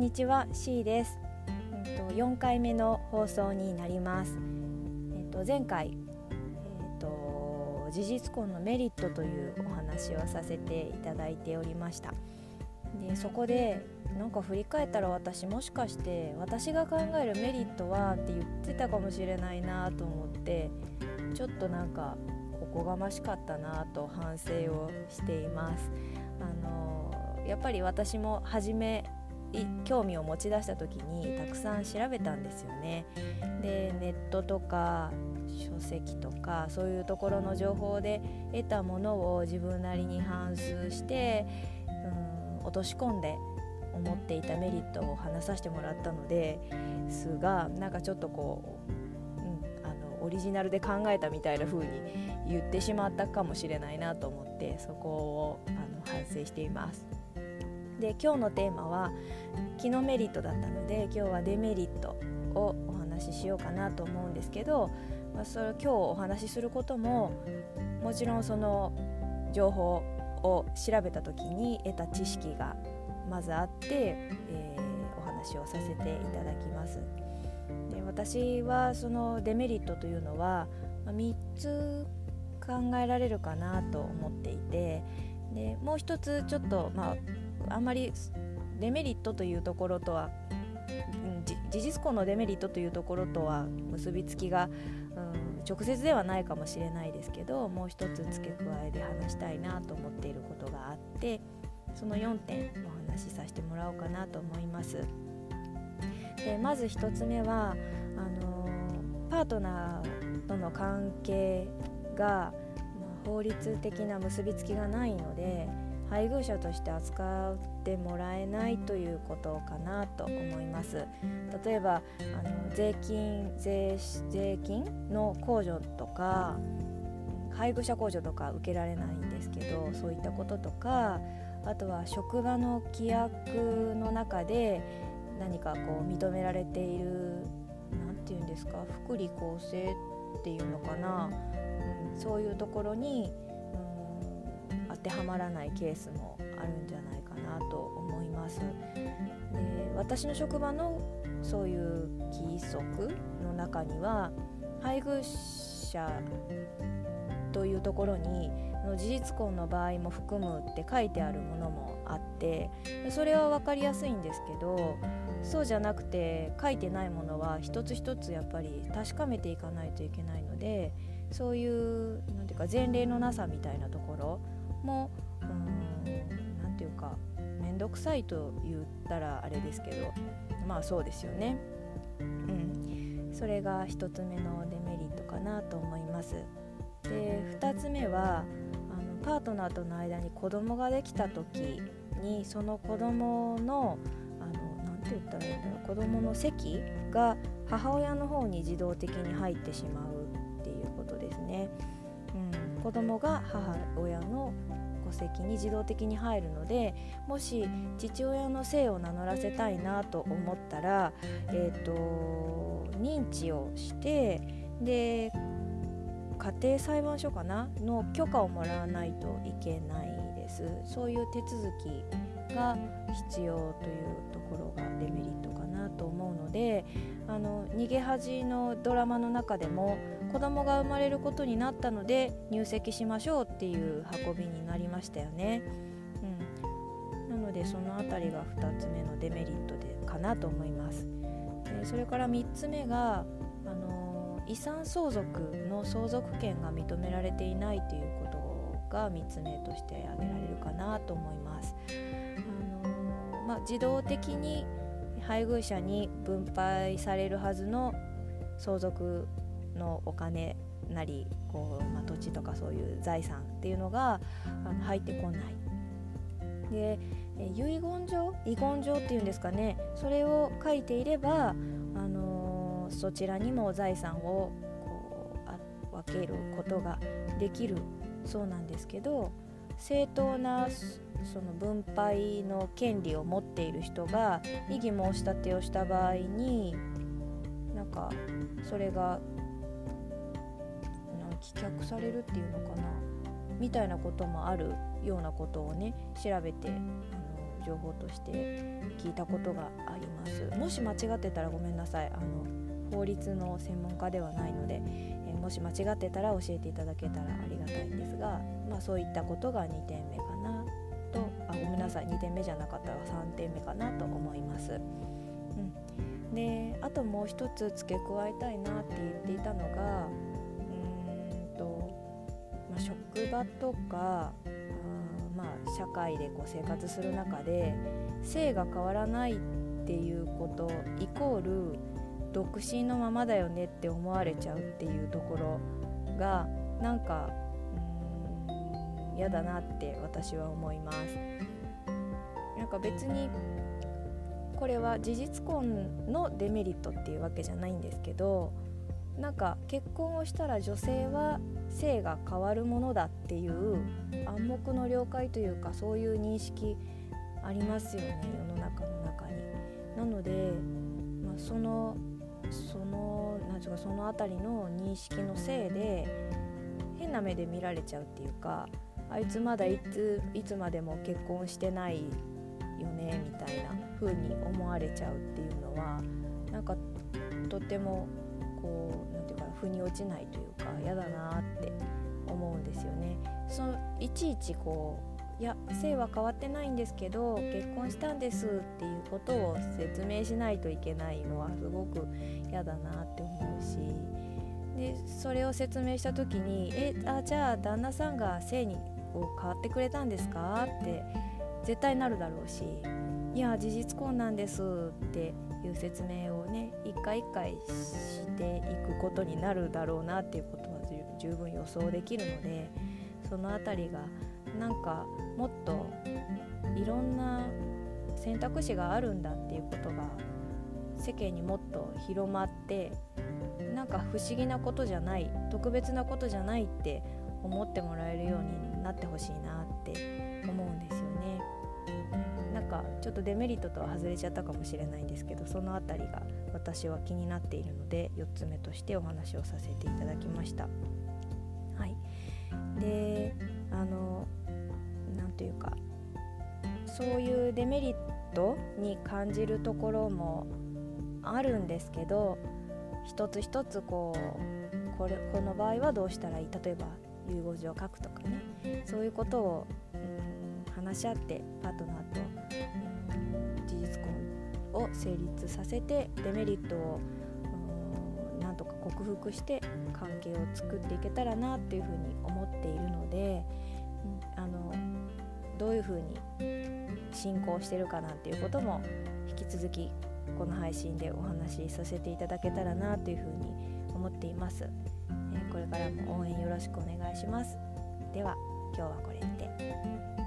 んにちは C です。えっと4回目の放送になります。えっと前回えっと事実婚のメリットというお話をさせていただいておりました。でそこでなんか振り返ったら私もしかして私が考えるメリットはって言ってたかもしれないなと思ってちょっとなんかおこがましかったなと反省をしています。あのやっぱり私も初め興味を持ち出した時にたくさん調べたんですよね。でネットとか書籍とかそういうところの情報で得たものを自分なりに反芻して、うん、落とし込んで思っていたメリットを話させてもらったのですがなんかちょっとこう、うん、あのオリジナルで考えたみたいな風に言ってしまったかもしれないなと思ってそこをあの反省しています。で今日のテーマは気のメリットだったので今日はデメリットをお話ししようかなと思うんですけど、まあ、それ今日お話しすることももちろんその情報を調べた時に得た知識がまずあって、えー、お話をさせていただきます。で私はそのデメリットというのは、まあ、3つ考えられるかなと思っていてでもう一つちょっとまああんまりデメリットというところとは、事実婚のデメリットというところとは結びつきが、うん、直接ではないかもしれないですけどもう一つ付け加えで話したいなと思っていることがあってその4点お話しさせてもらおうかなと思います。でまず1つ目はあのパートナーとの関係が、まあ、法律的な結びつきがないので配偶者として扱ってもらえないということかなと思います。例えばあの税金税税金の控除とか配偶者控除とか受けられないんですけどそういったこととかあとは職場の規約の中で何かこう認められている何て言うんですか福利厚生っていうのかな、うん、そういうところに当てはまらないケースもあるんじゃないかなと思います。で私の職場のそういう規則の中には配偶者というところにの事実婚の場合も含むって書いてあるものもあってそれは分かりやすいんですけどそうじゃなくて書いてないものは一つ一つやっぱり確かめていかないといけないのでそういう何ていうか前例のなさみたいなところも何て言うか面倒くさいと言ったらあれですけどまあそうですよね。うん、それが1つ目のデメリットかなと思います。で2つ目はあのパートナーとの間に子供ができた時にその子供の何て言ったらいいんだろう子供の席が母親の方に自動的に入ってしまうっていうことですね。子供が母親の戸籍に自動的に入るのでもし父親の姓を名乗らせたいなと思ったら、えーと、認知をしてで家庭裁判所かな？の許可をもらわないといけないです。そういう手続きが必要というところがデメリットかな。なと思うのであの逃げ恥のドラマの中でも子供が生まれることになったので入籍しましょうっていう運びになりましたよね。うん、なのでその辺りが2つ目のデメリットでかなと思います。でそれから3つ目が、あの遺産相続の相続権が認められていないということが3つ目として挙げられるかなと思います。あのまあ、自動的に配偶者に分配されるはずの相続のお金なりこう、まあ、土地とかそういう財産っていうのがあの入ってこない。で遺言状？遺言状っていうんですかねそれを書いていれば、あのー、そちらにも財産をこう分けることができるそうなんですけど正当なその分配の権利を持っている人が異議申し立てをした場合になんかそれが棄却されるっていうのかなみたいなこともあるようなことをね調べてあの情報として聞いたことがあります。もし間違ってたらごめんなさい。あの法律の専門家ではないので、もし間違ってたら教えていただけたらありがたいんですが、まあ、そういったことが2点目かなとあごめんなさい2点目じゃなかったら3点目かなと思います。うん、であともう一つ付け加えたいなって言っていたのがうんと、まあ、職場とかあまあ社会でこう生活する中で性が変わらないっていうことイコール独身のままだよねって思われちゃうっていうところがなんか嫌だなって私は思いますなんか別にこれは事実婚のデメリットっていうわけじゃないんですけどなんか結婚をしたら女性は性が変わるものだっていう暗黙の了解というかそういう認識ありますよね世の中の中に。なので、まあ、そのその何ていうかその辺りの認識のせいで変な目で見られちゃうっていうかあいつまだいついつまでも結婚してないよねみたいな風に思われちゃうっていうのはなんかとてもこう何て言うか腑に落ちないというか嫌だなって思うんですよね。そいちいちこういや性は変わってないんですけど結婚したんですっていうことを説明しないといけないのはすごく嫌だなって思うしでそれを説明した時に「えあじゃあ旦那さんが性にを変わってくれたんですか?」って絶対なるだろうし「いや事実婚なんです」っていう説明をね一回一回していくことになるだろうなっていうことは十分予想できるのでその辺りがなんかもっといろんな選択肢があるんだっていうことが世間にもっと広まってなんか不思議なことじゃない特別なことじゃないって思ってもらえるようになってほしいなって思うんですよね。なんかちょっとデメリットとは外れちゃったかもしれないんですけどその辺りが私は気になっているので4つ目としてお話をさせていただきました。はい、であのというかそういうデメリットに感じるところもあるんですけど一つ一つこうこれこの場合はどうしたらいい？例えば遺言状を書くとかね。そういうことを、うん、話し合ってパートナーと、うん、事実婚を成立させてデメリットを、うん、なんとか克服して関係を作っていけたらなっていうふうに思っているので、うん、あのどういうふうに進行してるかなんていうことも引き続きこの配信でお話しさせていただけたらなというふうに思っています、えこれからも応援よろしくお願いします。では今日はこれで